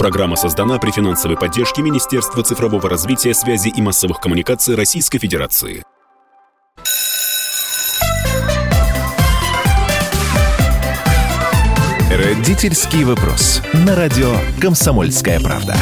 Программа создана при финансовой поддержке Министерства цифрового развития, связи и массовых коммуникаций Российской Федерации. Родительский вопрос. На радио «Комсомольская правда».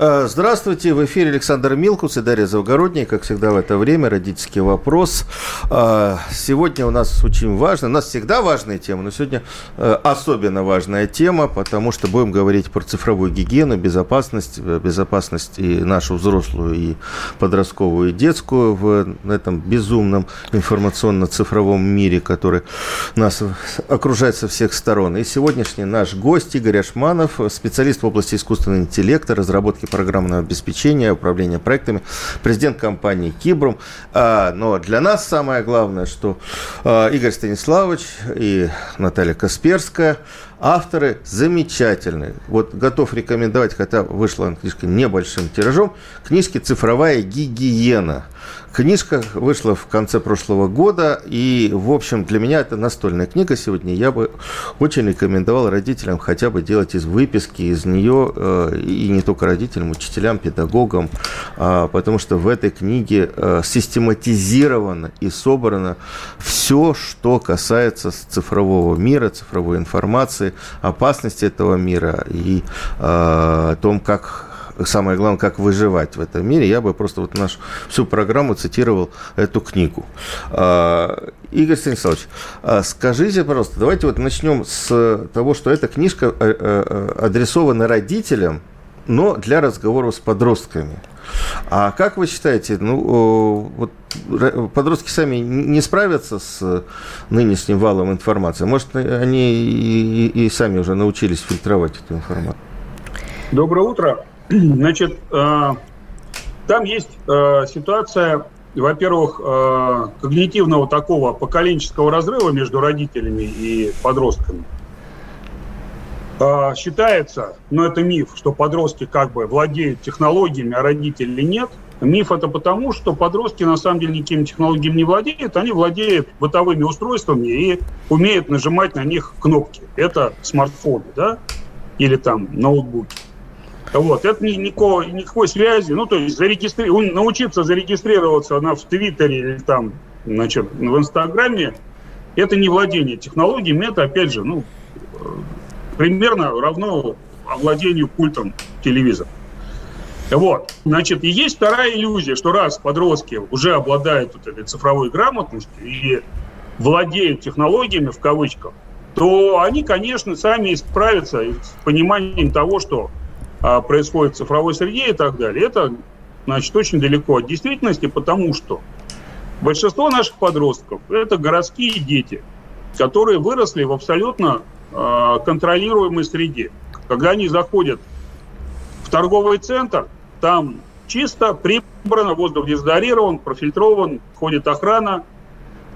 Э, здравствуйте, в эфире Александр Милкус и Дарья Завгородняя, как всегда в это время, родительский вопрос. Э, сегодня у нас очень важно, у нас всегда важная тема, но сегодня э, особенно важная тема, потому что будем говорить про цифровую гигиену, безопасность, безопасность и нашу взрослую, и подростковую, и детскую в этом безумном информационно-цифровом мире, который нас окружает со всех сторон. И сегодняшний наш гость Игорь Ашманов, специалист в области искусственного интеллекта, разработки программного обеспечения, управления проектами, президент компании Кибрум. А, но для нас самое главное, что а, Игорь Станиславович и Наталья Касперская авторы замечательные. Вот готов рекомендовать, хотя вышла книжка небольшим тиражом, книжки «Цифровая гигиена». Книжка вышла в конце прошлого года, и, в общем, для меня это настольная книга сегодня. Я бы очень рекомендовал родителям хотя бы делать из выписки из нее, э, и не только родителям, учителям, педагогам, э, потому что в этой книге э, систематизировано и собрано все, что касается цифрового мира, цифровой информации, опасности этого мира и э, о том, как самое главное, как выживать в этом мире, я бы просто вот нашу всю программу цитировал эту книгу. А, Игорь Станиславович, а скажите, пожалуйста, давайте вот начнем с того, что эта книжка э, э, э, адресована родителям, но для разговоров с подростками. А как вы считаете, ну, вот подростки сами не справятся с нынешним валом информации? Может, они и, и, и сами уже научились фильтровать эту информацию? Доброе утро. Значит, э, там есть э, ситуация, во-первых, э, когнитивного такого поколенческого разрыва между родителями и подростками. Считается, но это миф, что подростки как бы владеют технологиями, а родители нет. Миф это потому, что подростки на самом деле никакими технологиями не владеют, они владеют бытовыми устройствами и умеют нажимать на них кнопки. Это смартфоны, да, или там ноутбуки. Вот, это ни, никакой, никакой связи. Ну, то есть зарегистри... научиться зарегистрироваться на, в Твиттере или там, значит, в Инстаграме, это не владение технологиями, это, опять же, ну, примерно равно овладению культом телевизора. Вот, значит, и есть вторая иллюзия, что раз подростки уже обладают вот этой цифровой грамотностью и владеют технологиями, в кавычках, то они, конечно, сами справятся с пониманием того, что происходит в цифровой среде и так далее, это, значит, очень далеко от действительности, потому что большинство наших подростков – это городские дети, которые выросли в абсолютно э, контролируемой среде. Когда они заходят в торговый центр, там чисто, прибрано, воздух дезодорирован, профильтрован, ходит охрана,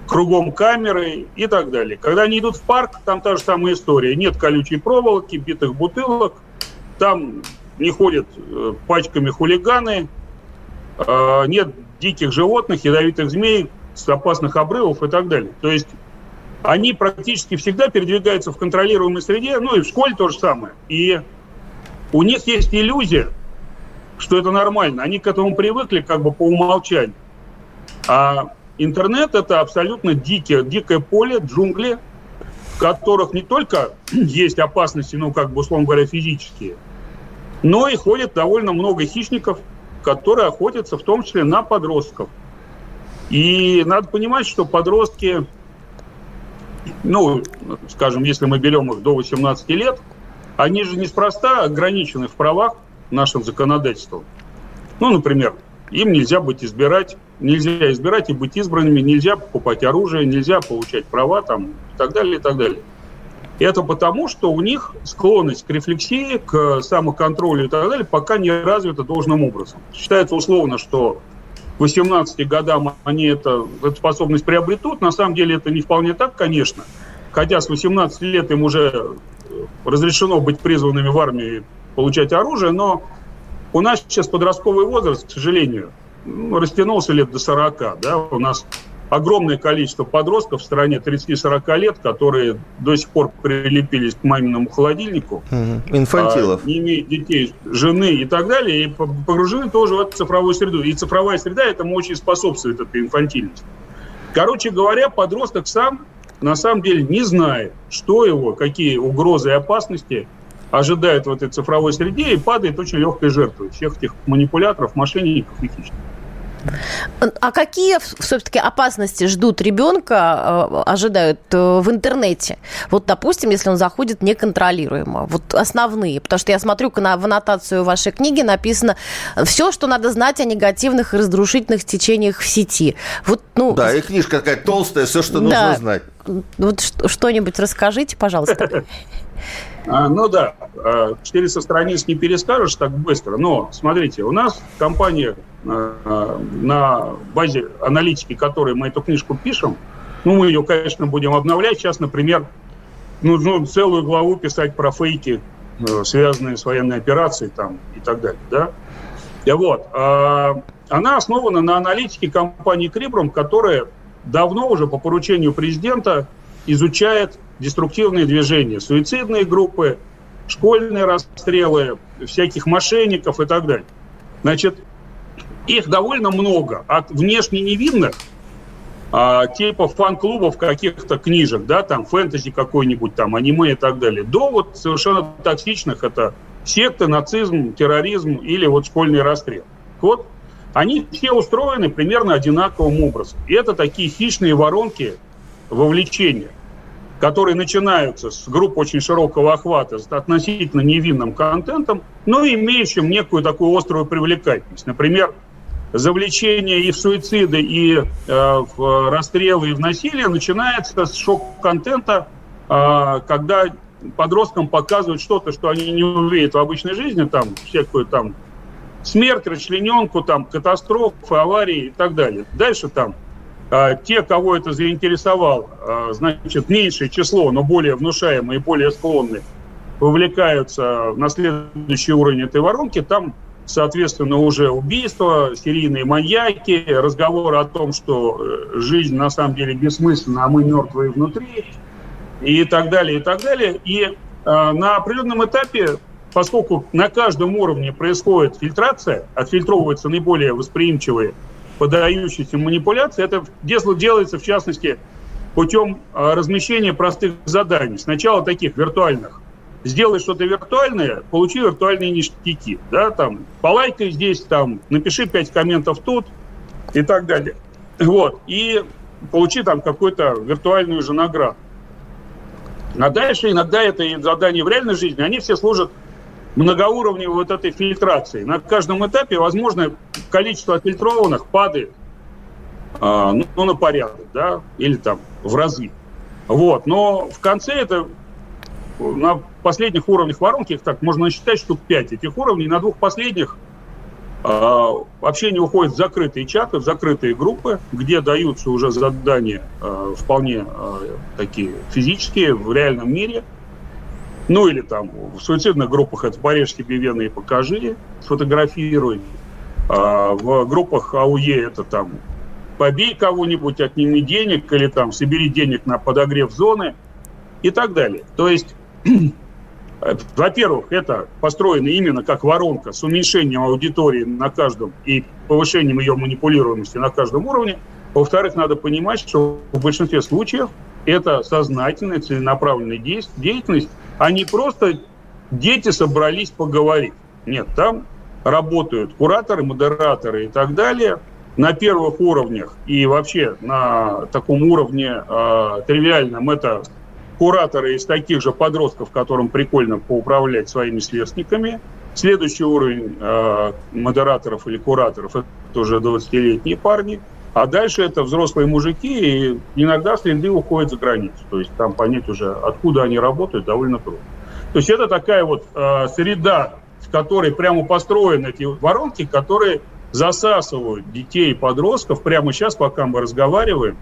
кругом камеры и так далее. Когда они идут в парк, там та же самая история. Нет колючей проволоки, битых бутылок, там не ходят э, пачками хулиганы, э, нет диких животных, ядовитых змей, опасных обрывов и так далее. То есть они практически всегда передвигаются в контролируемой среде, ну и в школе то же самое. И у них есть иллюзия, что это нормально. Они к этому привыкли как бы по умолчанию. А интернет это абсолютно дикое, дикое поле, джунгли, в которых не только есть опасности, ну как бы условно говоря, физические – но и ходит довольно много хищников, которые охотятся в том числе на подростков. И надо понимать, что подростки, ну, скажем, если мы берем их до 18 лет, они же неспроста ограничены в правах нашим законодательством. Ну, например, им нельзя быть избирать, нельзя избирать и быть избранными, нельзя покупать оружие, нельзя получать права там и так далее, и так далее. Это потому, что у них склонность к рефлексии, к самоконтролю и так далее пока не развита должным образом. Считается условно, что к 18 годам они это, эту способность приобретут. На самом деле это не вполне так, конечно. Хотя с 18 лет им уже разрешено быть призванными в армию и получать оружие, но у нас сейчас подростковый возраст, к сожалению, растянулся лет до 40. Да? У нас огромное количество подростков в стране 30-40 лет, которые до сих пор прилепились к маминому холодильнику. Угу. Инфантилов. А, не имеют детей, жены и так далее, и погружены тоже в эту цифровую среду. И цифровая среда этому очень способствует, этой инфантильности. Короче говоря, подросток сам на самом деле не знает, что его, какие угрозы и опасности ожидают в этой цифровой среде и падает очень легкой жертвой всех этих манипуляторов, мошенников и хищников. А какие все-таки опасности ждут ребенка, э, ожидают э, в интернете? Вот, допустим, если он заходит неконтролируемо. Вот основные. Потому что я смотрю в аннотацию вашей книги написано все, что надо знать о негативных и разрушительных течениях в сети. Вот, ну, да, и книжка такая толстая, все, что да. нужно знать. Вот что-нибудь расскажите, пожалуйста. А, ну да, 400 а, страниц не перескажешь так быстро, но смотрите, у нас компания а, на базе аналитики, которой мы эту книжку пишем, ну, мы ее, конечно, будем обновлять. Сейчас, например, нужно целую главу писать про фейки, э, связанные с военной операцией там, и так далее. Да? И вот. Она основана на аналитике компании Крибрум, которая давно уже по поручению президента изучает деструктивные движения, суицидные группы, школьные расстрелы, всяких мошенников и так далее. Значит, их довольно много. От внешне невинных, а, типа фан-клубов каких-то книжек, да, там фэнтези какой-нибудь, там аниме и так далее, до вот совершенно токсичных, это секты, нацизм, терроризм или вот школьный расстрел. Вот они все устроены примерно одинаковым образом. И это такие хищные воронки вовлечения которые начинаются с групп очень широкого охвата, с относительно невинным контентом, но имеющим некую такую острую привлекательность. Например, завлечение и в суициды, и э, в расстрелы, и в насилие начинается с шок-контента, э, когда подросткам показывают что-то, что они не увидят в обычной жизни, там всякую там смерть, расчлененку, там катастрофы, аварии и так далее. Дальше там те, кого это заинтересовал, а, значит, меньшее число, но более внушаемые более склонные, вовлекаются на следующий уровень этой воронки, там, соответственно, уже убийства, серийные маньяки, разговоры о том, что э, жизнь на самом деле бессмысленна, а мы мертвые внутри, и так далее, и так далее. И э, на определенном этапе, поскольку на каждом уровне происходит фильтрация, отфильтровываются наиболее восприимчивые поддающиеся манипуляции. Это делается, в частности, путем а, размещения простых заданий. Сначала таких виртуальных. Сделай что-то виртуальное, получи виртуальные ништяки. Да, там, полайкай здесь, там, напиши пять комментов тут и так далее. Вот. И получи там какую-то виртуальную же награду. А дальше иногда это и задания в реальной жизни, они все служат многоуровневой вот этой фильтрации. На каждом этапе, возможно, количество отфильтрованных падает а, ну, на порядок, да, или там в разы. Вот, но в конце это на последних уровнях воронки, их так можно считать, штук 5 этих уровней, на двух последних э, общение уходит в закрытые чаты, в закрытые группы, где даются уже задания э, вполне э, такие физические в реальном мире – ну или там в суицидных группах это порежь себе и покажи, сфотографируй. А в группах АУЕ это там побей кого-нибудь, отними денег или там собери денег на подогрев зоны и так далее. То есть, во-первых, это построено именно как воронка с уменьшением аудитории на каждом и повышением ее манипулируемости на каждом уровне. Во-вторых, надо понимать, что в большинстве случаев это сознательная, целенаправленная деятельность, а не просто дети собрались поговорить. Нет, там работают кураторы, модераторы и так далее на первых уровнях и вообще на таком уровне э, тривиальном это кураторы из таких же подростков, которым прикольно поуправлять своими сверстниками. Следующий уровень э, модераторов или кураторов это уже 20-летние парни – а дальше это взрослые мужики, и иногда среды уходят за границу. То есть там понять уже, откуда они работают, довольно трудно. То есть это такая вот э, среда, в которой прямо построены эти воронки, которые засасывают детей и подростков прямо сейчас, пока мы разговариваем,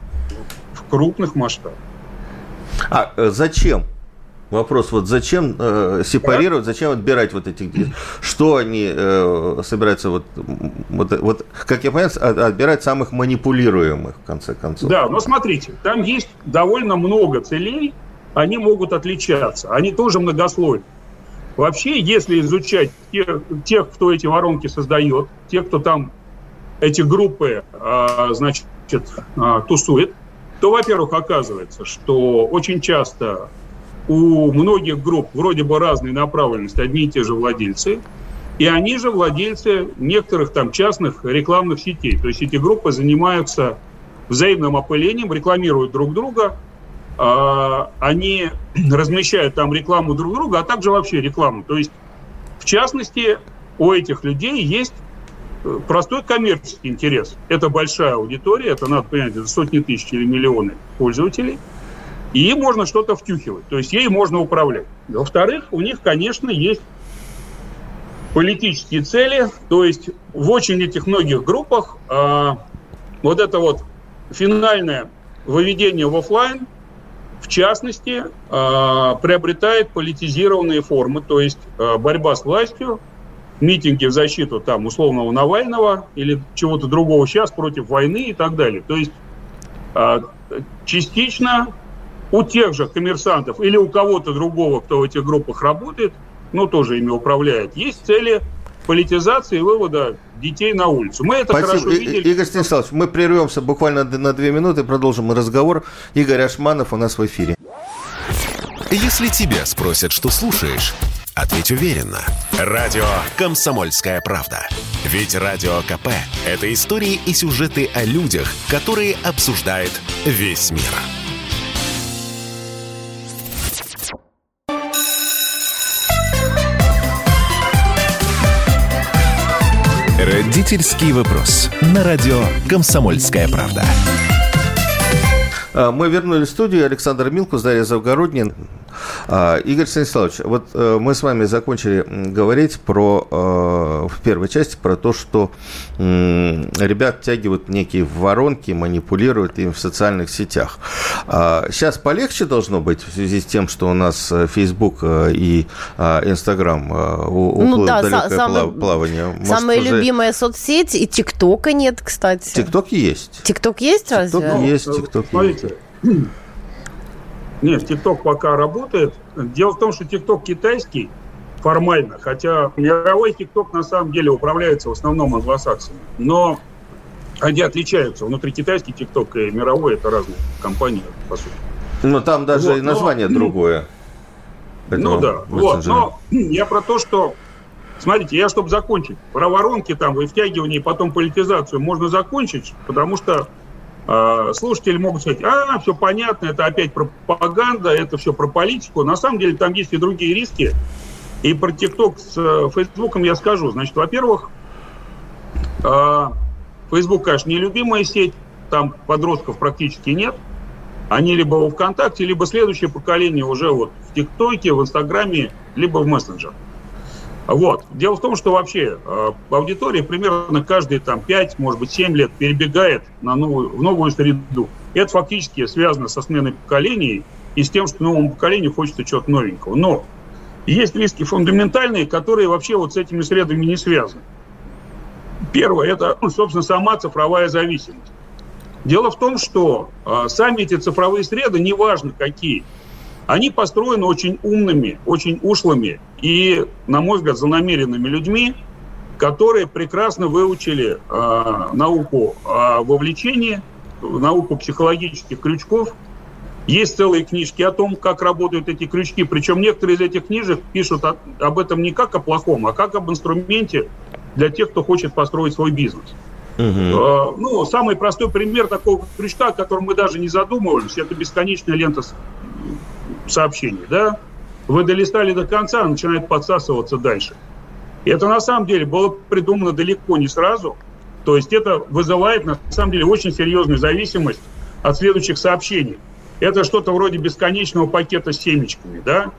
в крупных масштабах. А э, зачем? Вопрос, вот зачем э, сепарировать, зачем отбирать вот эти, что они э, собираются, вот, вот, вот, как я понимаю, отбирать самых манипулируемых, в конце концов. Да, но смотрите, там есть довольно много целей, они могут отличаться, они тоже многослойны. Вообще, если изучать тех, тех кто эти воронки создает, тех, кто там эти группы, э, значит, э, тусует, то, во-первых, оказывается, что очень часто у многих групп вроде бы разной направленности, одни и те же владельцы, и они же владельцы некоторых там частных рекламных сетей. То есть эти группы занимаются взаимным опылением, рекламируют друг друга, а, они размещают там рекламу друг друга, а также вообще рекламу. То есть, в частности, у этих людей есть э, простой коммерческий интерес. Это большая аудитория, это, надо понять, это сотни тысяч или миллионы пользователей – и им можно что-то втюхивать, то есть ей можно управлять. Во-вторых, у них, конечно, есть политические цели, то есть в очень этих многих группах э, вот это вот финальное выведение в офлайн, в частности, э, приобретает политизированные формы, то есть э, борьба с властью, митинги в защиту там условного Навального или чего-то другого сейчас против войны и так далее. То есть э, частично у тех же коммерсантов или у кого-то другого, кто в этих группах работает, но тоже ими управляет, есть цели политизации и вывода детей на улицу. Мы это Спасибо. хорошо видели. Игорь Станиславович, мы прервемся буквально на две минуты, продолжим разговор. Игорь Ашманов у нас в эфире. Если тебя спросят, что слушаешь, ответь уверенно. Радио «Комсомольская правда». Ведь Радио КП – это истории и сюжеты о людях, которые обсуждает весь мир. Родительский вопрос. На радио «Комсомольская правда». А, мы вернулись в студию. Александр Милкус, Дарья Завгороднин. А, Игорь Станиславович, вот э, мы с вами закончили говорить про, э, в первой части про то, что ребят тягивают некие воронки, манипулируют им в социальных сетях. Сейчас а, полегче должно быть в связи с тем, что у нас э, Facebook и Instagram ну, да, самое, плавание. Может, самая уже... любимая соцсеть, и ТикТока нет, кстати. ТикТок есть. ТикТок есть разве? ТикТок есть, ТикТок есть. Нет, ТикТок пока работает. Дело в том, что ТикТок китайский формально, хотя мировой ТикТок на самом деле управляется в основном англосаксами. Но они отличаются. Внутри китайский ТикТок и мировой это разные компании, по сути. Ну, там даже вот, и название но, другое. Ну да, вот. Но я про то, что Смотрите, я, чтобы закончить, про воронки там и втягивание, и потом политизацию можно закончить, потому что слушатели могут сказать, а, все понятно, это опять пропаганда, это все про политику. На самом деле там есть и другие риски. И про ТикТок с э, Фейсбуком я скажу. Значит, во-первых, Фейсбук, конечно, нелюбимая сеть, там подростков практически нет. Они либо во ВКонтакте, либо следующее поколение уже вот в ТикТоке, в Инстаграме, либо в мессенджерах. Вот. Дело в том, что вообще э, аудитория примерно каждые там 5, может быть, 7 лет перебегает на новую, в новую среду. И это фактически связано со сменой поколений и с тем, что новому поколению хочется чего-то новенького. Но есть риски фундаментальные, которые вообще вот с этими средами не связаны. Первое – это, ну, собственно, сама цифровая зависимость. Дело в том, что э, сами эти цифровые среды, неважно какие, они построены очень умными, очень ушлыми и, на мой взгляд, злонамеренными людьми, которые прекрасно выучили э, науку о вовлечении, науку психологических крючков. Есть целые книжки о том, как работают эти крючки. Причем некоторые из этих книжек пишут о, об этом не как о плохом, а как об инструменте для тех, кто хочет построить свой бизнес. Угу. Ну, самый простой пример такого крючка, о котором мы даже не задумывались, это бесконечная лента сообщений. Да? Вы долистали до конца, начинает подсасываться дальше. И это на самом деле было придумано далеко не сразу. То есть это вызывает на самом деле очень серьезную зависимость от следующих сообщений. Это что-то вроде бесконечного пакета с семечками, да,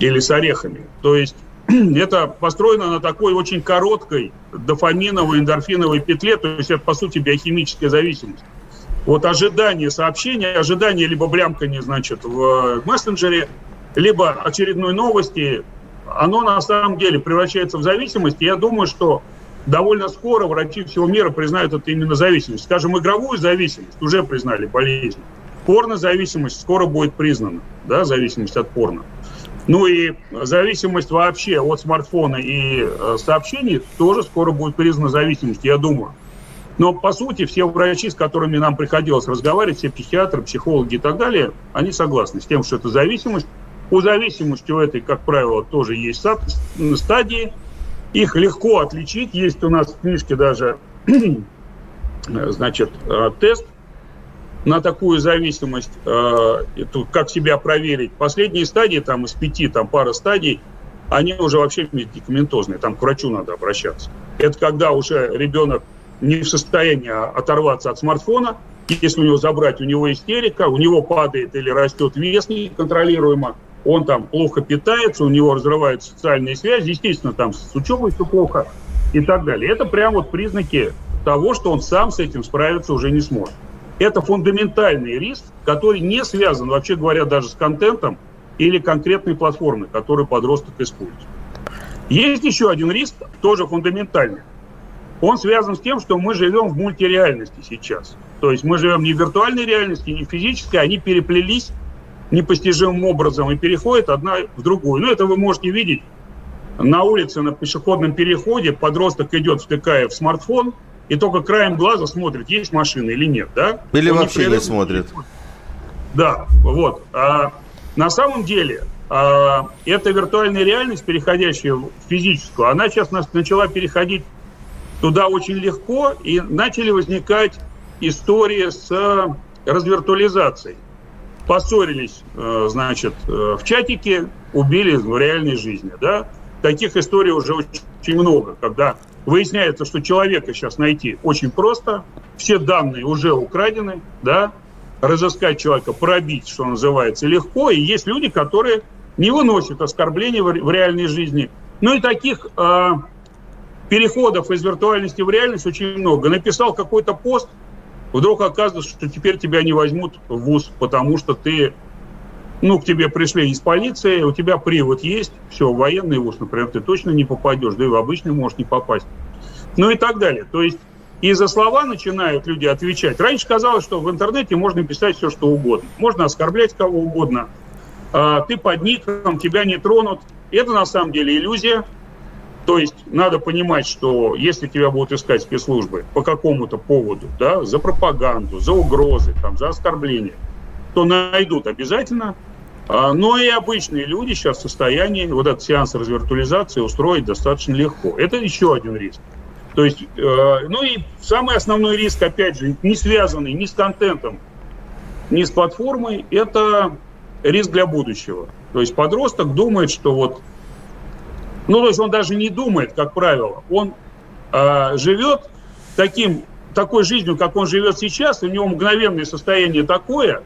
или с орехами. То есть это построено на такой очень короткой дофаминовой, эндорфиновой петле, то есть это, по сути, биохимическая зависимость. Вот ожидание сообщения, ожидание либо блямкания, значит, в мессенджере, либо очередной новости, оно на самом деле превращается в зависимость. Я думаю, что довольно скоро врачи всего мира признают это именно зависимость. Скажем, игровую зависимость уже признали болезнь. Порнозависимость скоро будет признана, да, зависимость от порно. Ну и зависимость вообще от смартфона и э, сообщений тоже скоро будет признана зависимостью, я думаю. Но, по сути, все врачи, с которыми нам приходилось разговаривать, все психиатры, психологи и так далее, они согласны с тем, что это зависимость. У зависимости у этой, как правило, тоже есть стадии. Их легко отличить. Есть у нас в книжке даже значит, э, тест на такую зависимость, э, как себя проверить. Последние стадии, там из пяти, там пара стадий, они уже вообще медикаментозные, там к врачу надо обращаться. Это когда уже ребенок не в состоянии оторваться от смартфона. Если у него забрать, у него истерика, у него падает или растет вес неконтролируемо, он там плохо питается, у него разрываются социальные связи, естественно, там с учебой все плохо и так далее. Это прям вот признаки того, что он сам с этим справиться уже не сможет. Это фундаментальный риск, который не связан, вообще говоря, даже с контентом или конкретной платформой, которую подросток использует. Есть еще один риск, тоже фундаментальный он связан с тем, что мы живем в мультиреальности сейчас. То есть мы живем не в виртуальной реальности, не в физической, они переплелись непостижимым образом и переходят одна в другую. Ну, это вы можете видеть на улице, на пешеходном переходе, подросток идет, втыкая в смартфон, и только краем глаза смотрит, есть машина или нет, да? Или Он вообще не, не смотрит. Да, вот. А, на самом деле, а, эта виртуальная реальность, переходящая в физическую, она сейчас нас начала переходить туда очень легко, и начали возникать истории с развиртуализацией. Поссорились, э, значит, э, в чатике, убили в реальной жизни, да. Таких историй уже очень много, когда выясняется, что человека сейчас найти очень просто, все данные уже украдены, да, разыскать человека, пробить, что называется, легко, и есть люди, которые не выносят оскорбления в реальной жизни. Ну и таких э, переходов из виртуальности в реальность очень много. Написал какой-то пост, вдруг оказывается, что теперь тебя не возьмут в ВУЗ, потому что ты, ну, к тебе пришли из полиции, у тебя привод есть, все, военный ВУЗ, например, ты точно не попадешь, да и в обычный можешь не попасть. Ну и так далее. То есть и за слова начинают люди отвечать. Раньше казалось, что в интернете можно писать все, что угодно. Можно оскорблять кого угодно. А, ты под ником, тебя не тронут. Это на самом деле иллюзия. То есть надо понимать, что если тебя будут искать спецслужбы по какому-то поводу, да, за пропаганду, за угрозы, там, за оскорбления, то найдут обязательно. А, но и обычные люди сейчас в состоянии вот этот сеанс развиртуализации устроить достаточно легко. Это еще один риск. То есть, э, ну и самый основной риск, опять же, не связанный ни с контентом, ни с платформой, это риск для будущего. То есть подросток думает, что вот ну, то есть он даже не думает, как правило. Он э, живет таким, такой жизнью, как он живет сейчас, у него мгновенное состояние такое,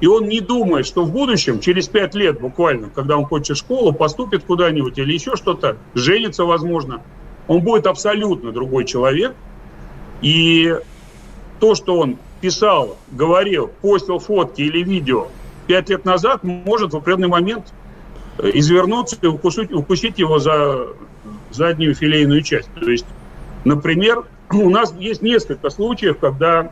и он не думает, что в будущем, через пять лет буквально, когда он кончит школу, поступит куда-нибудь или еще что-то, женится, возможно, он будет абсолютно другой человек. И то, что он писал, говорил, постил фотки или видео пять лет назад, может в определенный момент извернуться и укусить, укусить его за заднюю филейную часть. То есть, например, у нас есть несколько случаев, когда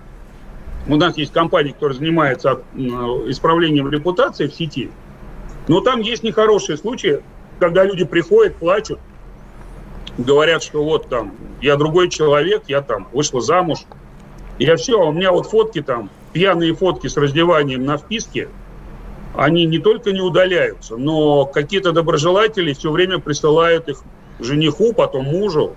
у нас есть компания, которая занимается исправлением репутации в сети, но там есть нехорошие случаи, когда люди приходят, плачут, говорят, что вот там, я другой человек, я там вышла замуж, я все, а у меня вот фотки там, пьяные фотки с раздеванием на вписке – они не только не удаляются, но какие-то доброжелатели все время присылают их жениху, потом мужу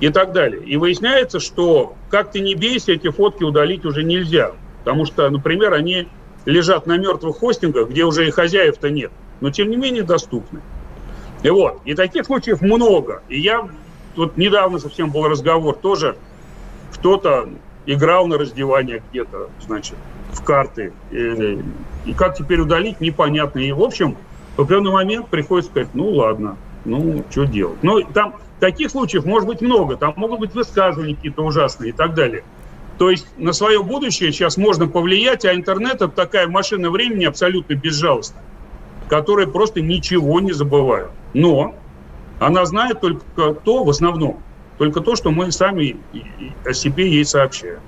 и так далее. И выясняется, что как ты не бейся, эти фотки удалить уже нельзя. Потому что, например, они лежат на мертвых хостингах, где уже и хозяев-то нет, но тем не менее доступны. И вот, и таких случаев много. И я, вот недавно совсем был разговор, тоже кто-то играл на раздевание где-то, значит, в карты. И, и как теперь удалить, непонятно. И, в общем, в определенный момент приходится сказать, ну ладно, ну что делать. Ну, там таких случаев может быть много. Там могут быть высказывания какие-то ужасные и так далее. То есть на свое будущее сейчас можно повлиять, а интернет это такая машина времени абсолютно безжалостная, которые просто ничего не забывают. Но она знает только то, в основном, только то, что мы сами о себе ей сообщаем.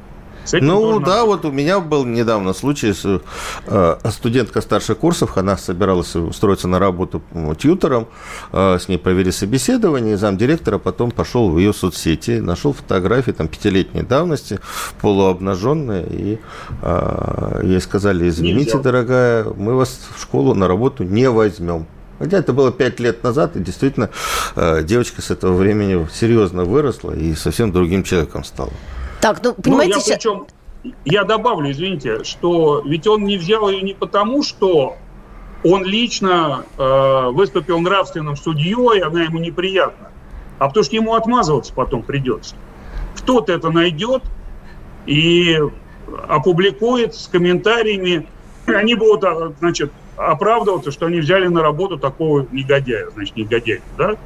Ну да, вот у меня был недавно случай с э, студентка старших курсов, она собиралась устроиться на работу тьютором, э, с ней провели собеседование, и замдиректора потом пошел в ее соцсети, нашел фотографии там пятилетней давности, полуобнаженные, и э, ей сказали, извините, дорогая, мы вас в школу на работу не возьмем. Хотя это было пять лет назад, и действительно э, девочка с этого времени серьезно выросла и совсем другим человеком стала. Так, ну, понимаете... Ну, я, причем, я добавлю, извините, что ведь он не взял ее не потому, что он лично э, выступил нравственным судьей, она ему неприятна, а потому что ему отмазываться потом придется. Кто-то это найдет и опубликует с комментариями. Они будут, а, значит, оправдываться, что они взяли на работу такого негодяя, значит, негодяя, да?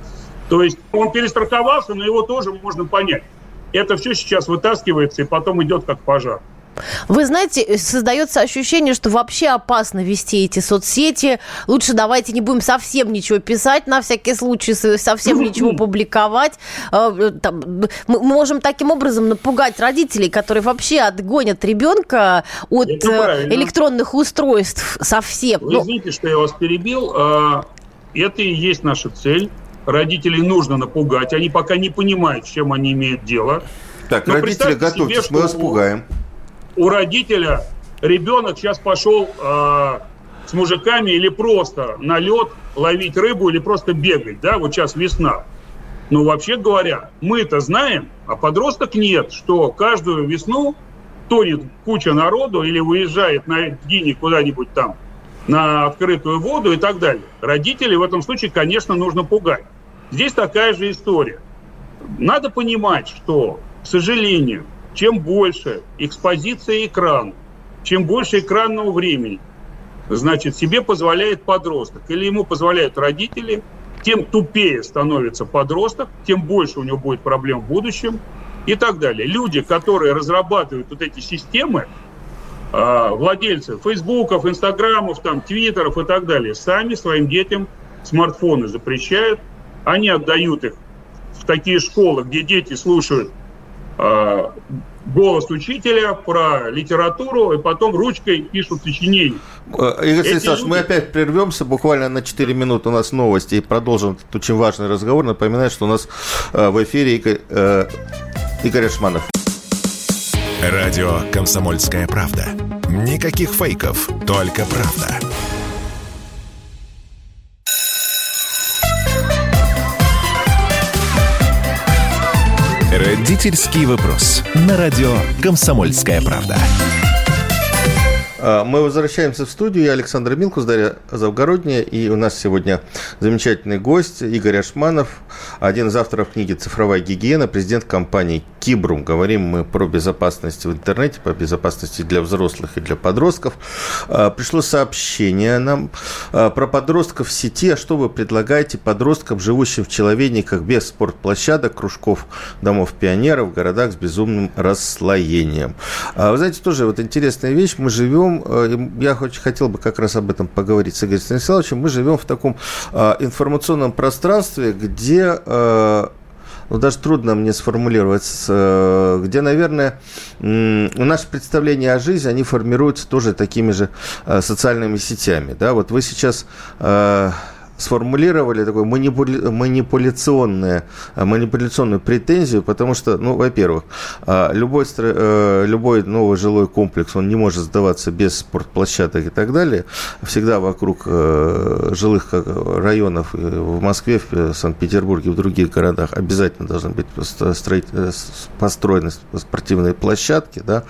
То есть он перестраховался, но его тоже можно понять это все сейчас вытаскивается и потом идет как пожар. Вы знаете, создается ощущение, что вообще опасно вести эти соцсети. Лучше давайте не будем совсем ничего писать, на всякий случай совсем ничего публиковать. А, мы можем таким образом напугать родителей, которые вообще отгонят ребенка от э, электронных устройств совсем. Вы ну, извините, что я вас перебил. А, это и есть наша цель родителей нужно напугать. Они пока не понимают, с чем они имеют дело. Так, Но родители, готовьтесь, себе, мы вас пугаем. У, у родителя ребенок сейчас пошел э, с мужиками или просто на лед ловить рыбу, или просто бегать, да, вот сейчас весна. Но вообще говоря, мы это знаем, а подросток нет, что каждую весну тонет куча народу или уезжает на дни куда-нибудь там на открытую воду и так далее. Родителей в этом случае, конечно, нужно пугать. Здесь такая же история. Надо понимать, что, к сожалению, чем больше экспозиция экрана, чем больше экранного времени, значит, себе позволяет подросток или ему позволяют родители, тем тупее становится подросток, тем больше у него будет проблем в будущем и так далее. Люди, которые разрабатывают вот эти системы, владельцы фейсбуков, инстаграмов, там, твиттеров и так далее, сами своим детям смартфоны запрещают, они отдают их в такие школы, где дети слушают э, голос учителя про литературу, и потом ручкой пишут сочинения. Э, Игорь Станиславович, люди... мы опять прервемся буквально на 4 минуты. У нас новости и продолжим этот очень важный разговор. Напоминаю, что у нас э, в эфире Игорь, э, Игорь Ашманов. Радио «Комсомольская правда». Никаких фейков, только правда. Родительский вопрос. На радио «Комсомольская правда». А, мы возвращаемся в студию. Я Александр Милкус, Дарья Завгородняя. И у нас сегодня замечательный гость Игорь Ашманов, один из авторов книги «Цифровая гигиена», президент компании Кибрум. Говорим мы про безопасность в интернете, по безопасности для взрослых и для подростков. А, пришло сообщение нам а, про подростков в сети. А что вы предлагаете подросткам, живущим в человейниках без спортплощадок, кружков, домов пионеров, городах с безумным расслоением? Вы знаете, тоже вот интересная вещь. Мы живем живем, э, я хотел бы как раз об этом поговорить с Игорем Станиславовичем, мы живем в таком э, информационном пространстве, где э, ну, даже трудно мне сформулировать, где, наверное, наше представление о жизни, они формируются тоже такими же социальными сетями. Да? Вот вы сейчас сформулировали такую манипуля... манипуляционную, э, манипуляционную претензию, потому что, ну, во-первых, э, любой, э, любой новый жилой комплекс, он не может сдаваться без спортплощадок и так далее. Всегда вокруг жилых районов в Москве, в Санкт-Петербурге, в других городах обязательно должны быть построены спортивные площадки. Да?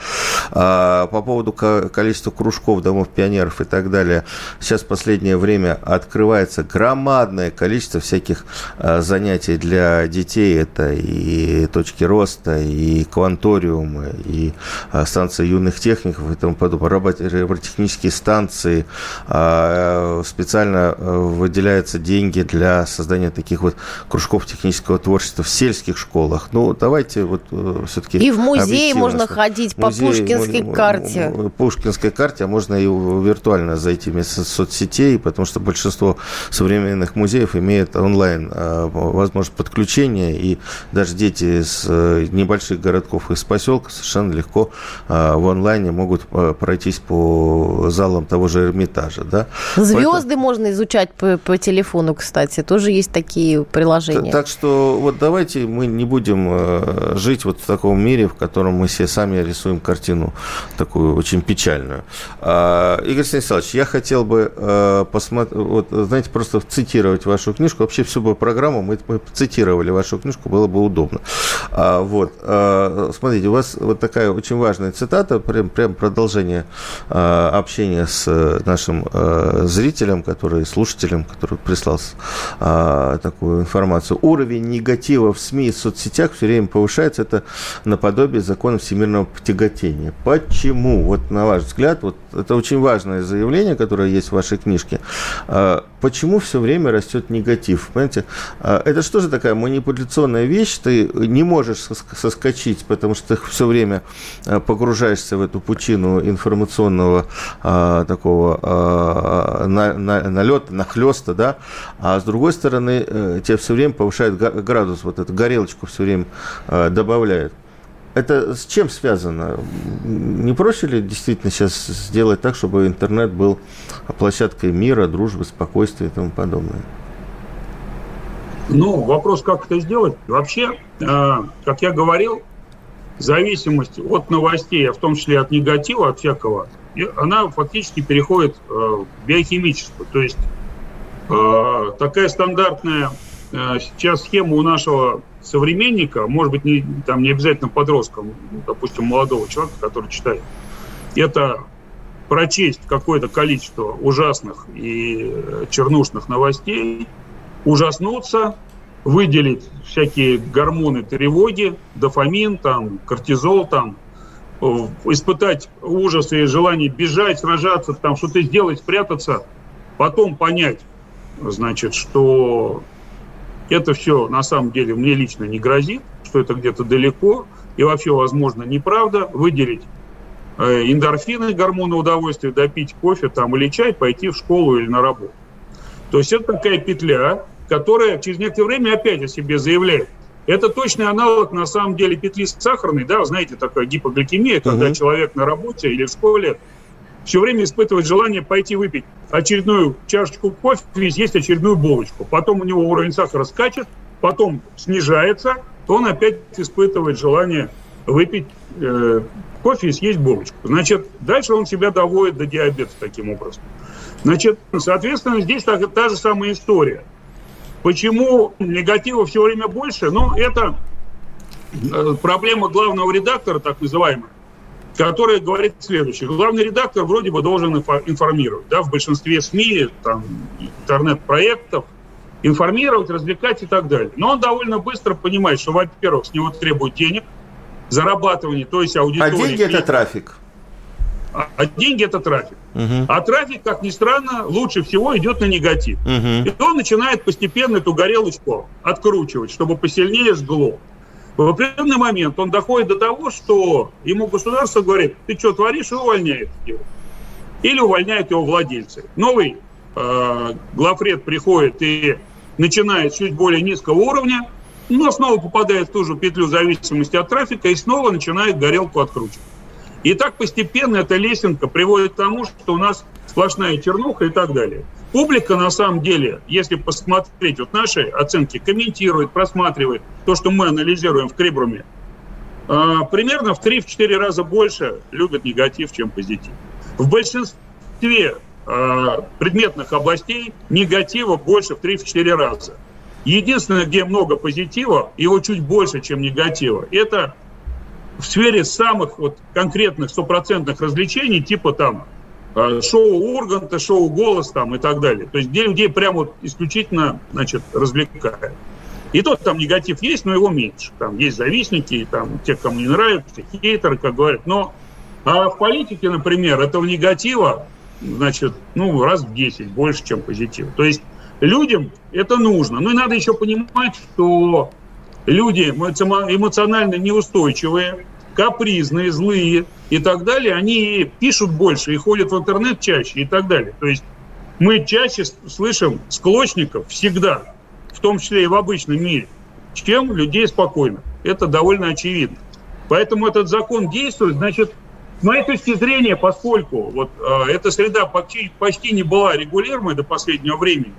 А по поводу количества кружков, домов пионеров и так далее, сейчас в последнее время открывается громадное количество всяких а, занятий для детей. Это и точки роста, и кванториумы, и а, станция юных техников и тому подобное, робототехнические станции. А, специально выделяются деньги для создания таких вот кружков технического творчества в сельских школах. Ну, давайте вот э, все-таки... И в музей можно ходить по музей, Пушкинской карте. Пушкинской карте, а можно и виртуально зайти вместо соцсетей, потому что большинство современных музеев имеет онлайн а, возможность подключения, и даже дети из э, небольших городков, из поселка совершенно легко а, в онлайне могут э, пройтись по залам того же Эрмитажа. Да? Звезды Поэтому... можно изучать по, по телефону, кстати, тоже есть такие приложения. Так, что вот давайте мы не будем э, жить вот в таком мире, в котором мы все сами рисуем картину такую очень печальную. А, Игорь Станиславович, я хотел бы э, посмотреть, вот, знаете, просто цитировать вашу книжку. Вообще всю бы программу мы, мы цитировали вашу книжку, было бы удобно. А, вот, а, смотрите, у вас вот такая очень важная цитата, прям, прям продолжение а, общения с нашим а, зрителем, который, слушателем, который прислал а, такую информацию. Уровень негатива в СМИ и соцсетях все время повышается. Это наподобие закона всемирного тяготения. Почему? Вот на ваш взгляд, вот это очень важное заявление, которое есть в вашей книжке. А, почему все время растет негатив? Понимаете, а, это что же такая манипуляционная вещь? Ты не можешь соскочить, потому что ты все время а, погружаешься в эту пучину информационного такого на, на, налета, нахлеста, да, а с другой стороны, э, тебе все время повышает градус, вот эту горелочку все время добавляет. Это с чем связано? Не проще ли действительно сейчас сделать так, чтобы интернет был площадкой мира, дружбы, спокойствия и тому подобное? Ну, вопрос, как это сделать. Вообще, э, как я говорил, зависимость от новостей, а в том числе от негатива, от всякого, она фактически переходит э, в биохимическую. То есть э, такая стандартная э, сейчас схема у нашего современника, может быть, не, там, не обязательно подростка, допустим, молодого человека, который читает, это прочесть какое-то количество ужасных и чернушных новостей, ужаснуться, выделить всякие гормоны тревоги, дофамин, там, кортизол, там, испытать ужас и желание бежать, сражаться, там, что-то сделать, спрятаться, потом понять, значит, что это все на самом деле мне лично не грозит, что это где-то далеко и вообще, возможно, неправда. Выделить э, эндорфины, гормоны удовольствия, допить кофе там или чай, пойти в школу или на работу. То есть это такая петля, которая через некоторое время опять о себе заявляет. Это точный аналог, на самом деле, петли сахарной, да, знаете, такая гипогликемия, когда uh-huh. человек на работе или в школе все время испытывает желание пойти выпить очередную чашечку кофе и съесть очередную булочку. Потом у него уровень сахара скачет, потом снижается, то он опять испытывает желание выпить э, кофе и съесть булочку. Значит, дальше он себя доводит до диабета таким образом. Значит, соответственно, здесь та, та же самая история. Почему негатива все время больше? Ну, это э, проблема главного редактора, так называемая которая говорит следующее. Главный редактор вроде бы должен информировать. Да, в большинстве СМИ, там, интернет-проектов, информировать, развлекать и так далее. Но он довольно быстро понимает, что, во-первых, с него требуют денег, зарабатывание, то есть аудитория. А деньги – это трафик. А, а деньги – это трафик. Угу. А трафик, как ни странно, лучше всего идет на негатив. Угу. И он начинает постепенно эту горелочку откручивать, чтобы посильнее жгло. В определенный момент он доходит до того, что ему государство говорит, ты что творишь, и увольняет его. Или увольняют его владельцы. Новый э, главред приходит и начинает чуть более низкого уровня, но снова попадает в ту же петлю зависимости от трафика и снова начинает горелку откручивать. И так постепенно эта лесенка приводит к тому, что у нас сплошная чернуха и так далее. Публика, на самом деле, если посмотреть, вот наши оценки комментирует, просматривает то, что мы анализируем в Крибруме, а, примерно в 3-4 раза больше любят негатив, чем позитив. В большинстве а, предметных областей негатива больше в 3-4 раза. Единственное, где много позитива, его чуть больше, чем негатива, это в сфере самых вот конкретных стопроцентных развлечений, типа там шоу Урганта, шоу Голос там и так далее. То есть где людей прямо вот исключительно, значит, развлекают. И тот там негатив есть, но его меньше. Там есть завистники, там те, кому не нравится, хейтеры, как говорят. Но а в политике, например, этого негатива, значит, ну, раз в 10 больше, чем позитива. То есть людям это нужно. Ну и надо еще понимать, что люди эмоционально неустойчивые, капризные, злые и так далее, они пишут больше и ходят в интернет чаще и так далее. То есть мы чаще слышим склочников всегда, в том числе и в обычном мире, чем людей спокойно. Это довольно очевидно. Поэтому этот закон действует, значит, с моей точки зрения, поскольку вот э, эта среда почти, почти не была регулируемой до последнего времени,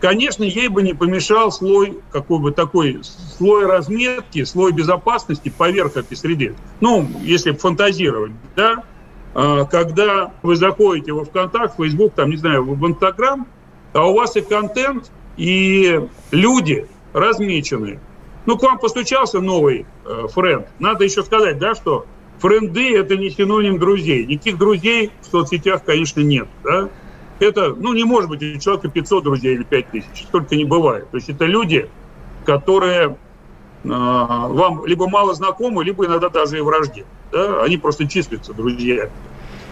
конечно, ей бы не помешал слой, какой бы такой, слой разметки, слой безопасности поверх этой среды. Ну, если фантазировать, да, э, когда вы заходите во ВКонтакт, Facebook, там, не знаю, в Инстаграм, а у вас и контент, и люди размечены. Ну, к вам постучался новый э, френд. Надо еще сказать, да, что френды – это не синоним друзей. Никаких друзей в соцсетях, конечно, нет. Да? Это, ну, не может быть у человека 500 друзей или 5000. Столько не бывает. То есть это люди, которые э, вам либо мало знакомы, либо иногда даже и вражде. Да? Они просто числятся друзья.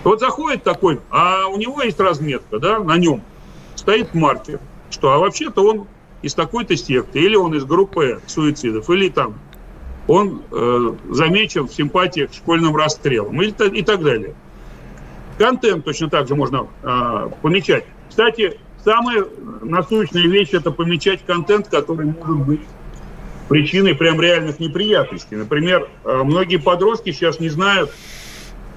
Вот заходит такой, а у него есть разметка, да, на нем стоит маркер, что а вообще-то он из такой-то секты, или он из группы суицидов, или там он э, замечен в симпатиях к школьным расстрелам и, и так далее. Контент точно так же можно э, помечать. Кстати, самая насущная вещь – это помечать контент, который может быть причиной прям реальных неприятностей. Например, э, многие подростки сейчас не знают,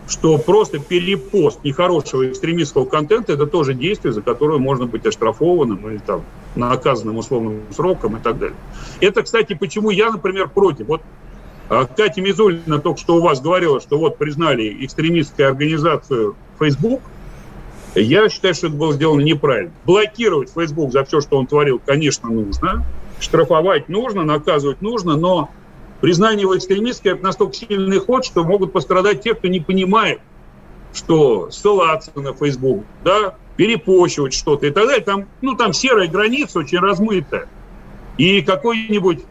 что просто перепост нехорошего экстремистского контента – это тоже действие, за которое можно быть оштрафованным или там наказанным условным сроком и так далее. Это, кстати, почему я, например, против. Вот Катя Мизулина только что у вас говорила, что вот признали экстремистскую организацию Facebook. Я считаю, что это было сделано неправильно. Блокировать Facebook за все, что он творил, конечно, нужно. Штрафовать нужно, наказывать нужно, но признание его экстремистской – это настолько сильный ход, что могут пострадать те, кто не понимает, что ссылаться на Facebook, да, перепощивать что-то и так далее. Там, ну, там серая граница очень размытая. И какой-нибудь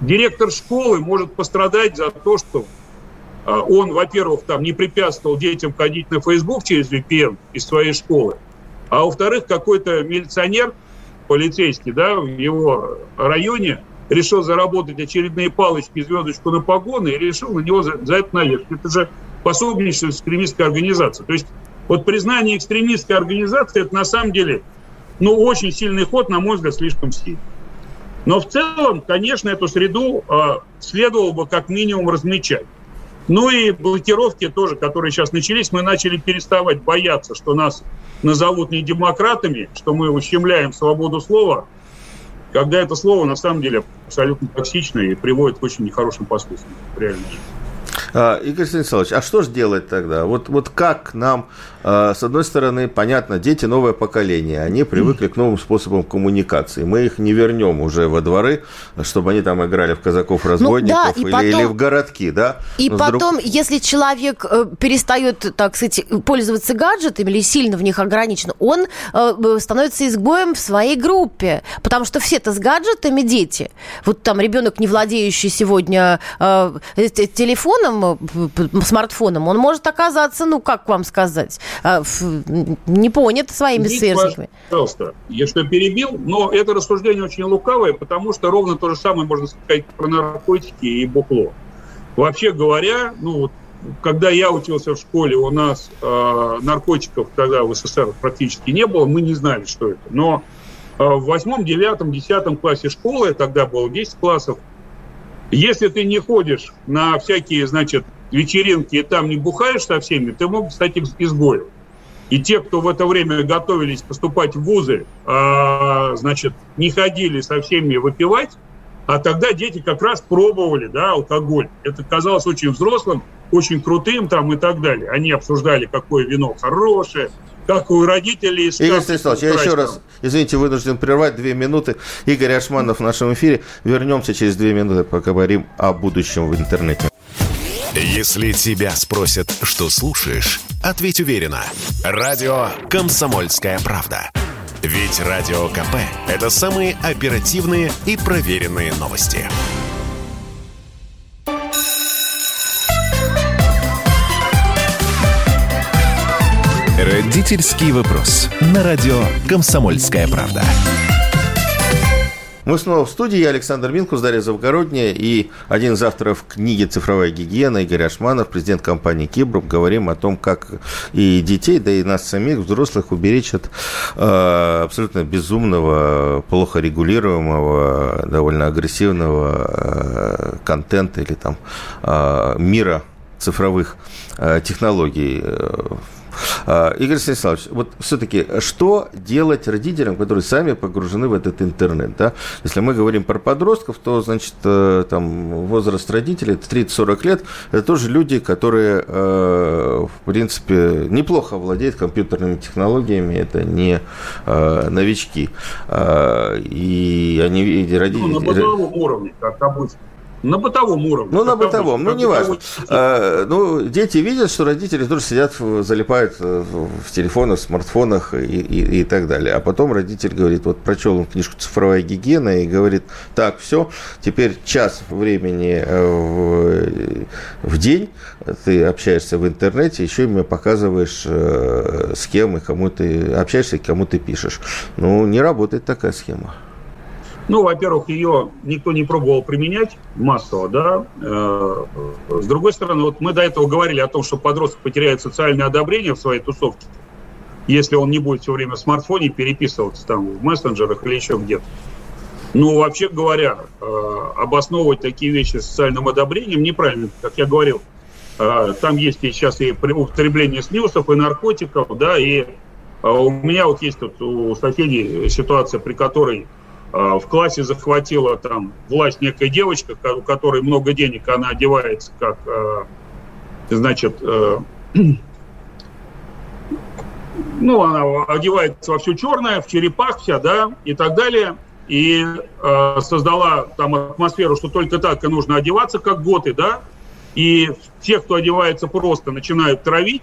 директор школы может пострадать за то, что а, он, во-первых, там не препятствовал детям ходить на Facebook через VPN из своей школы, а во-вторых, какой-то милиционер, полицейский, да, в его районе решил заработать очередные палочки, звездочку на погоны и решил на него за, за это наехать. Это же пособничество экстремистской организации. То есть вот признание экстремистской организации, это на самом деле, ну, очень сильный ход, на мой взгляд, слишком сильный. Но в целом, конечно, эту среду э, следовало бы как минимум размечать. Ну и блокировки тоже, которые сейчас начались, мы начали переставать бояться, что нас назовут не демократами, что мы ущемляем свободу слова, когда это слово на самом деле абсолютно токсичное и приводит к очень нехорошим последствиям жизни. А, Игорь Станиславович, а что же делать тогда? Вот, вот как нам, с одной стороны, понятно, дети новое поколение, они привыкли к новым способам коммуникации. Мы их не вернем уже во дворы, чтобы они там играли в казаков-разбойников ну, да, или, потом, или в городки, да? И Но потом, друг... если человек э, перестает, так сказать, пользоваться гаджетами или сильно в них ограничен, он э, становится изгоем в своей группе, потому что все-то с гаджетами дети. Вот там ребенок, не владеющий сегодня э, телефоном, смартфоном, он может оказаться, ну, как вам сказать, а, не понят своими Извините, сверстниками. Пожалуйста, я что перебил, но это рассуждение очень лукавое, потому что ровно то же самое можно сказать про наркотики и букло. Вообще говоря, ну, вот, когда я учился в школе, у нас э, наркотиков тогда в СССР практически не было, мы не знали, что это. Но э, в восьмом, девятом, десятом классе школы, тогда было 10 классов, если ты не ходишь на всякие, значит, вечеринки и там не бухаешь со всеми, ты мог стать изгоем. И те, кто в это время готовились поступать в вузы, а, значит, не ходили со всеми выпивать, а тогда дети как раз пробовали да, алкоголь. Это казалось очень взрослым, очень крутым там и так далее. Они обсуждали, какое вино хорошее, как у родителей. Игорь Станиславович, я еще раз, извините, вынужден прервать две минуты. Игорь Ашманов в нашем эфире. Вернемся через две минуты, поговорим о будущем в интернете. Если тебя спросят, что слушаешь, ответь уверенно. Радио «Комсомольская правда». Ведь Радио КП – это самые оперативные и проверенные новости. Родительский вопрос. На радио «Комсомольская правда». Мы снова в студии. Я Александр Милкус, Дарья Завгородняя и один из авторов книги «Цифровая гигиена» Игорь Ашманов, президент компании «Кибрум». Говорим о том, как и детей, да и нас самих, взрослых, уберечь от э, абсолютно безумного, плохо регулируемого, довольно агрессивного э, контента или там э, мира цифровых э, технологий. А, Игорь Станиславович, вот все-таки что делать родителям, которые сами погружены в этот интернет? Да? Если мы говорим про подростков, то, значит, э, там возраст родителей 30-40 лет, это тоже люди, которые, э, в принципе, неплохо владеют компьютерными технологиями, это не э, новички. А, и они, родители... Ну, на бытовом уровне, как обычно. На бытовом уровне. Ну, на бытовом, ну, неважно. А, ну, дети видят, что родители тоже сидят, залипают э, в телефонах, в смартфонах и, и, и так далее. А потом родитель говорит, вот прочел он книжку «Цифровая гигиена» и говорит, так, все, теперь час времени э, в, в день ты общаешься в интернете, еще и мне показываешь, э, с кем и кому ты общаешься, и кому ты пишешь. Ну, не работает такая схема. Ну, во-первых, ее никто не пробовал применять массово, да. Э, с другой стороны, вот мы до этого говорили о том, что подросток потеряет социальное одобрение в своей тусовке, если он не будет все время в смартфоне переписываться там в мессенджерах или еще где-то. Ну, вообще говоря, э, обосновывать такие вещи социальным одобрением неправильно, как я говорил. Э, там есть сейчас и употребление снюсов, и наркотиков, да, и у меня вот есть тут у соседей ситуация, при которой в классе захватила там власть некая девочка, у которой много денег, она одевается как, а, значит, э, ну, она одевается во все черное, в черепах вся, да, и так далее, и э, создала там атмосферу, что только так и нужно одеваться, как готы, да, и те, кто одевается просто, начинают травить,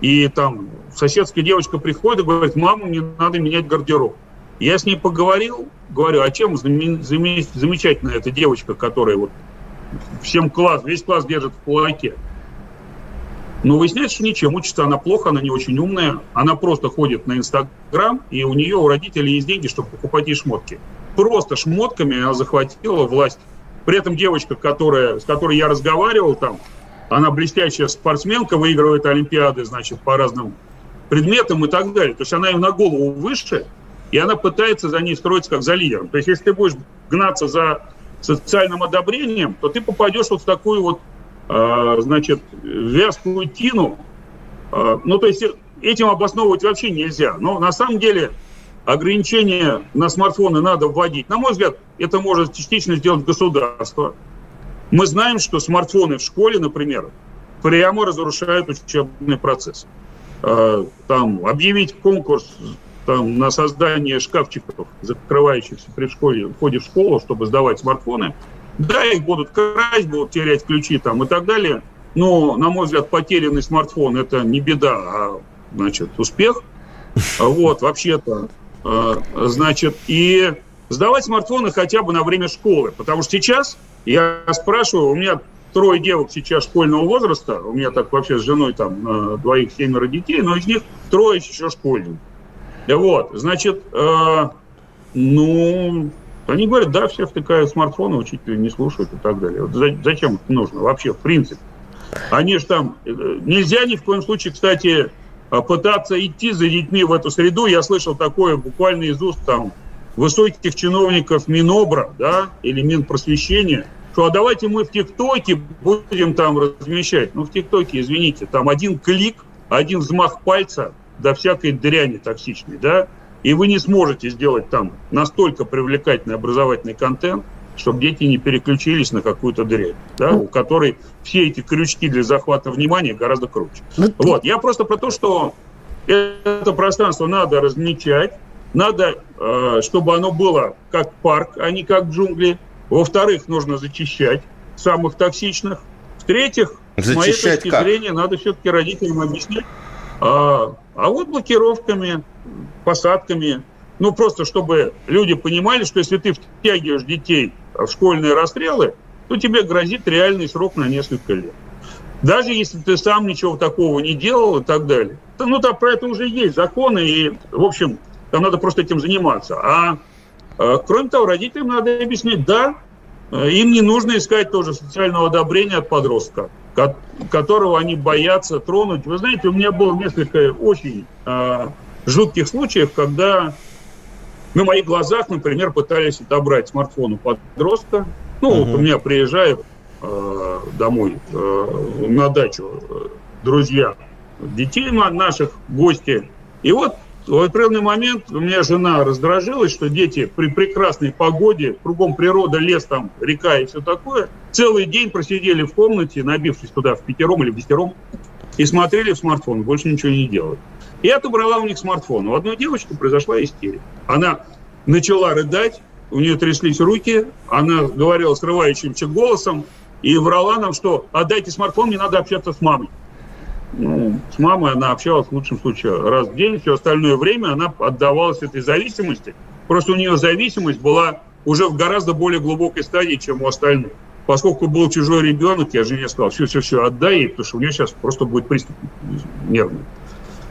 и там соседская девочка приходит и говорит, маму, мне надо менять гардероб. Я с ней поговорил, говорю, а чем замечательная эта девочка, которая вот всем класс, весь класс держит в кулаке. Но выясняется, что ничем. Учится она плохо, она не очень умная. Она просто ходит на Инстаграм, и у нее, у родителей есть деньги, чтобы покупать ей шмотки. Просто шмотками она захватила власть. При этом девочка, которая, с которой я разговаривал там, она блестящая спортсменка, выигрывает Олимпиады, значит, по разным предметам и так далее. То есть она им на голову выше, и она пытается за ней строиться как за лидером. То есть если ты будешь гнаться за социальным одобрением, то ты попадешь вот в такую вот, э, значит, вязкую тину. Э, ну, то есть этим обосновывать вообще нельзя. Но на самом деле ограничения на смартфоны надо вводить. На мой взгляд, это может частично сделать государство. Мы знаем, что смартфоны в школе, например, прямо разрушают учебный процесс. Э, там объявить конкурс там, на создание шкафчиков, закрывающихся при школе, в ходе в школу, чтобы сдавать смартфоны. Да, их будут красть, будут терять ключи там и так далее. Но, на мой взгляд, потерянный смартфон – это не беда, а, значит, успех. Вот, вообще-то. А, значит, и сдавать смартфоны хотя бы на время школы. Потому что сейчас, я спрашиваю, у меня трое девок сейчас школьного возраста, у меня так вообще с женой там э, двоих семеро детей, но из них трое еще школьников. Вот, значит, э, ну, они говорят, да, все втыкают смартфоны, учителя не слушают и так далее. Вот зачем это нужно вообще, в принципе? Они же там... Э, нельзя ни в коем случае, кстати, э, пытаться идти за детьми в эту среду. Я слышал такое буквально из уст там высоких чиновников Минобра, да, или Минпросвещения, что а давайте мы в ТикТоке будем там размещать. Ну, в ТикТоке, извините, там один клик, один взмах пальца – до всякой дряни токсичной, да, и вы не сможете сделать там настолько привлекательный образовательный контент, чтобы дети не переключились на какую-то дрянь, да, у которой все эти крючки для захвата внимания гораздо круче. Ну, вот, я просто про то, что это пространство надо размечать, надо, э, чтобы оно было как парк, а не как джунгли. Во-вторых, нужно зачищать самых токсичных. В-третьих, Защищать с моей точки как? зрения, надо все-таки родителям объяснять. А, вот блокировками, посадками, ну, просто чтобы люди понимали, что если ты втягиваешь детей в школьные расстрелы, то тебе грозит реальный срок на несколько лет. Даже если ты сам ничего такого не делал и так далее. Ну, там про это уже есть законы, и, в общем, там надо просто этим заниматься. А, а кроме того, родителям надо объяснить, да, им не нужно искать тоже социального одобрения от подростка, которого они боятся тронуть. Вы знаете, у меня было несколько очень э, жутких случаев, когда на моих глазах, например, пытались отобрать смартфон у подростка. Ну, угу. вот у меня приезжают э, домой э, на дачу э, друзья детей наших, гости. И вот в определенный момент у меня жена раздражилась, что дети при прекрасной погоде, кругом природа, лес там, река и все такое, целый день просидели в комнате, набившись туда в пятером или в десятером, и смотрели в смартфон, больше ничего не делали. И отобрала у них смартфон. У одной девочки произошла истерика. Она начала рыдать, у нее тряслись руки, она говорила срывающимся голосом и врала нам, что отдайте смартфон, мне надо общаться с мамой. Ну, с мамой она общалась в лучшем случае раз в день, все остальное время она отдавалась этой зависимости. Просто у нее зависимость была уже в гораздо более глубокой стадии, чем у остальных. Поскольку был чужой ребенок, я жене сказал, все-все-все, отдай ей, потому что у нее сейчас просто будет приступ нервный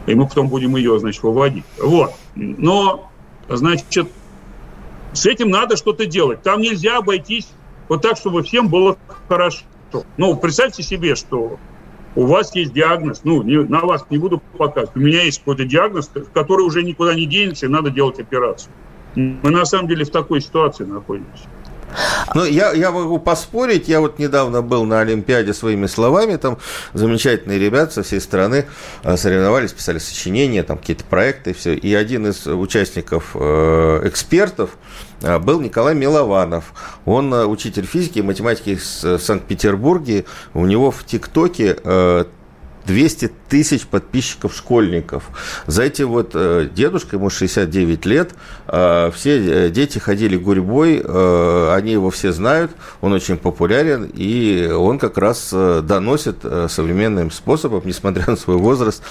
и мы потом будем ее, значит, выводить. Вот. Но, значит, с этим надо что-то делать. Там нельзя обойтись вот так, чтобы всем было хорошо. Ну, представьте себе, что у вас есть диагноз, ну, не, на вас не буду показывать, у меня есть какой-то диагноз, который уже никуда не денется, и надо делать операцию. Мы на самом деле в такой ситуации находимся. Ну, я, я могу поспорить. Я вот недавно был на Олимпиаде своими словами. Там замечательные ребята со всей страны э, соревновались, писали сочинения, там какие-то проекты все. И один из участников, э, экспертов, э, был Николай Милованов. Он учитель физики и математики в Санкт-Петербурге. У него в ТикТоке 200 тысяч подписчиков школьников. За этим вот э, дедушка, ему 69 лет, э, все э, дети ходили гурьбой, они его все знают, он очень популярен, и он как раз доносит современным способом, несмотря на свой возраст,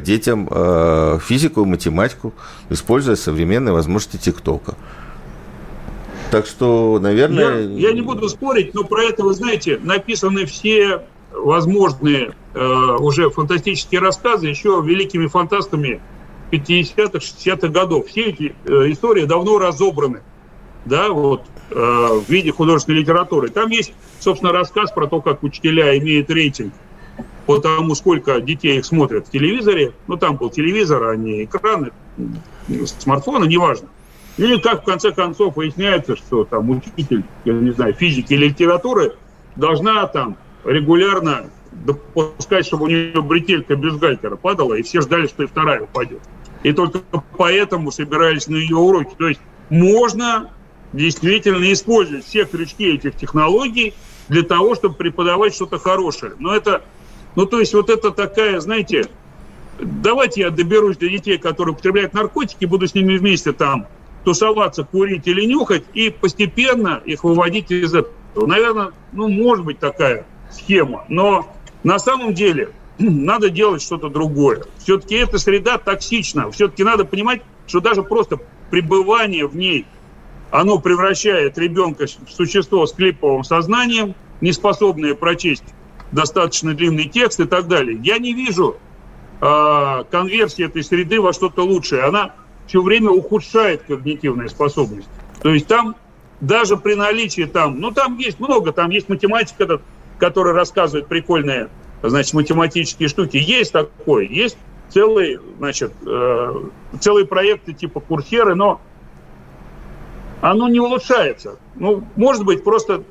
детям физику и математику, используя современные возможности ТикТока. Так что, наверное... Я, я не буду спорить, но про это, вы знаете, написаны все возможные э, уже фантастические рассказы еще великими фантастами 50-х, 60-х годов. Все эти э, истории давно разобраны да, вот, э, в виде художественной литературы. Там есть, собственно, рассказ про то, как учителя имеют рейтинг по тому, сколько детей их смотрят в телевизоре. Ну, там был телевизор, а не экраны, смартфоны, неважно. Или как в конце концов выясняется, что там учитель, я не знаю, физики или литературы должна там регулярно допускать, чтобы у нее бретелька бюстгальтера падала, и все ждали, что и вторая упадет. И только поэтому собирались на ее уроки. То есть можно действительно использовать все крючки этих технологий для того, чтобы преподавать что-то хорошее. Но это, ну то есть вот это такая, знаете, давайте я доберусь до детей, которые употребляют наркотики, буду с ними вместе там тусоваться, курить или нюхать, и постепенно их выводить из этого. Наверное, ну, может быть такая схема. Но на самом деле надо делать что-то другое. Все-таки эта среда токсична. Все-таки надо понимать, что даже просто пребывание в ней, оно превращает ребенка в существо с клиповым сознанием, не способное прочесть достаточно длинный текст и так далее. Я не вижу э, конверсии этой среды во что-то лучшее. Она все время ухудшает когнитивные способности. То есть там даже при наличии там, ну там есть много, там есть математика, который рассказывает прикольные, значит, математические штуки. Есть такое, есть целые, значит, э, целые проекты типа курсеры, но оно не улучшается. Ну, может быть, просто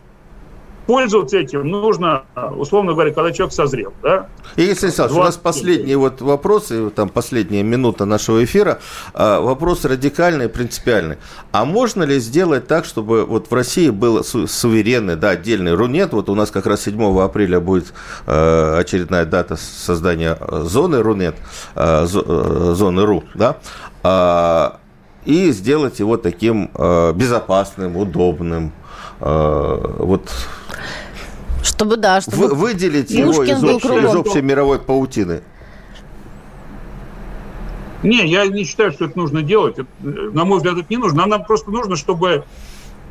пользоваться этим нужно, условно говоря, когда человек созрел. Да? И если, Саш, у нас последний вот вопрос, и там последняя минута нашего эфира, а, вопрос радикальный, принципиальный. А можно ли сделать так, чтобы вот в России был суверенный, да, отдельный Рунет, вот у нас как раз 7 апреля будет а, очередная дата создания зоны Рунет, а, зоны РУ, да, и сделать его таким безопасным, удобным, вот Чтобы, да, чтобы... Вы, выделить его из общей, из общей мировой паутины. Не, я не считаю, что это нужно делать. Это, на мой взгляд, это не нужно. Нам просто нужно, чтобы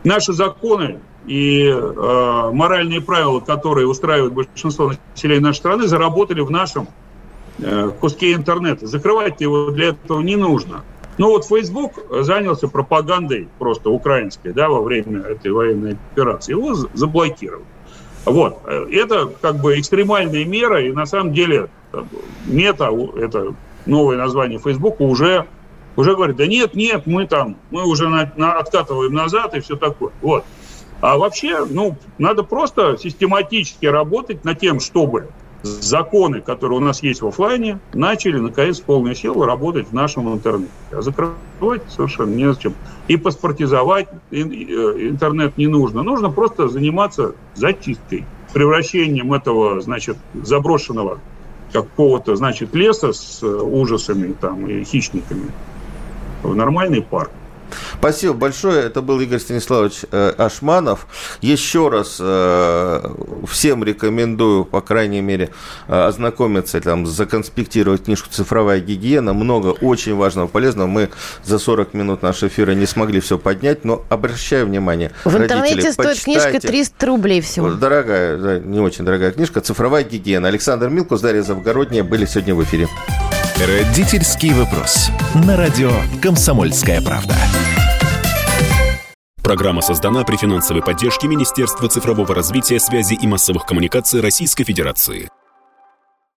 наши законы и э, моральные правила, которые устраивают большинство населения нашей страны, заработали в нашем э, куске интернета. Закрывать его для этого не нужно. Ну вот Facebook занялся пропагандой просто украинской да, во время этой военной операции. Его заблокировали. Вот. Это как бы экстремальная мера, и на самом деле мета, это новое название Facebook, уже, уже говорит, да нет, нет, мы там, мы уже на, на, откатываем назад и все такое. Вот. А вообще, ну, надо просто систематически работать над тем, чтобы законы, которые у нас есть в офлайне, начали, наконец, в полную силу работать в нашем интернете. А закрывать совершенно незачем. И паспортизовать э, интернет не нужно. Нужно просто заниматься зачисткой, превращением этого, значит, заброшенного какого-то, значит, леса с э, ужасами там и хищниками в нормальный парк. Спасибо большое. Это был Игорь Станиславович э, Ашманов. Еще раз э, всем рекомендую, по крайней мере, э, ознакомиться, там, законспектировать книжку «Цифровая гигиена». Много очень важного, полезного. Мы за 40 минут нашего эфира не смогли все поднять, но обращаю внимание. В интернете стоит книжка 300 рублей всего. Дорогая, да, не очень дорогая книжка «Цифровая гигиена». Александр Милкус, Дарья Завгородняя были сегодня в эфире. Родительский вопрос. На радио «Комсомольская правда». Программа создана при финансовой поддержке Министерства цифрового развития, связи и массовых коммуникаций Российской Федерации.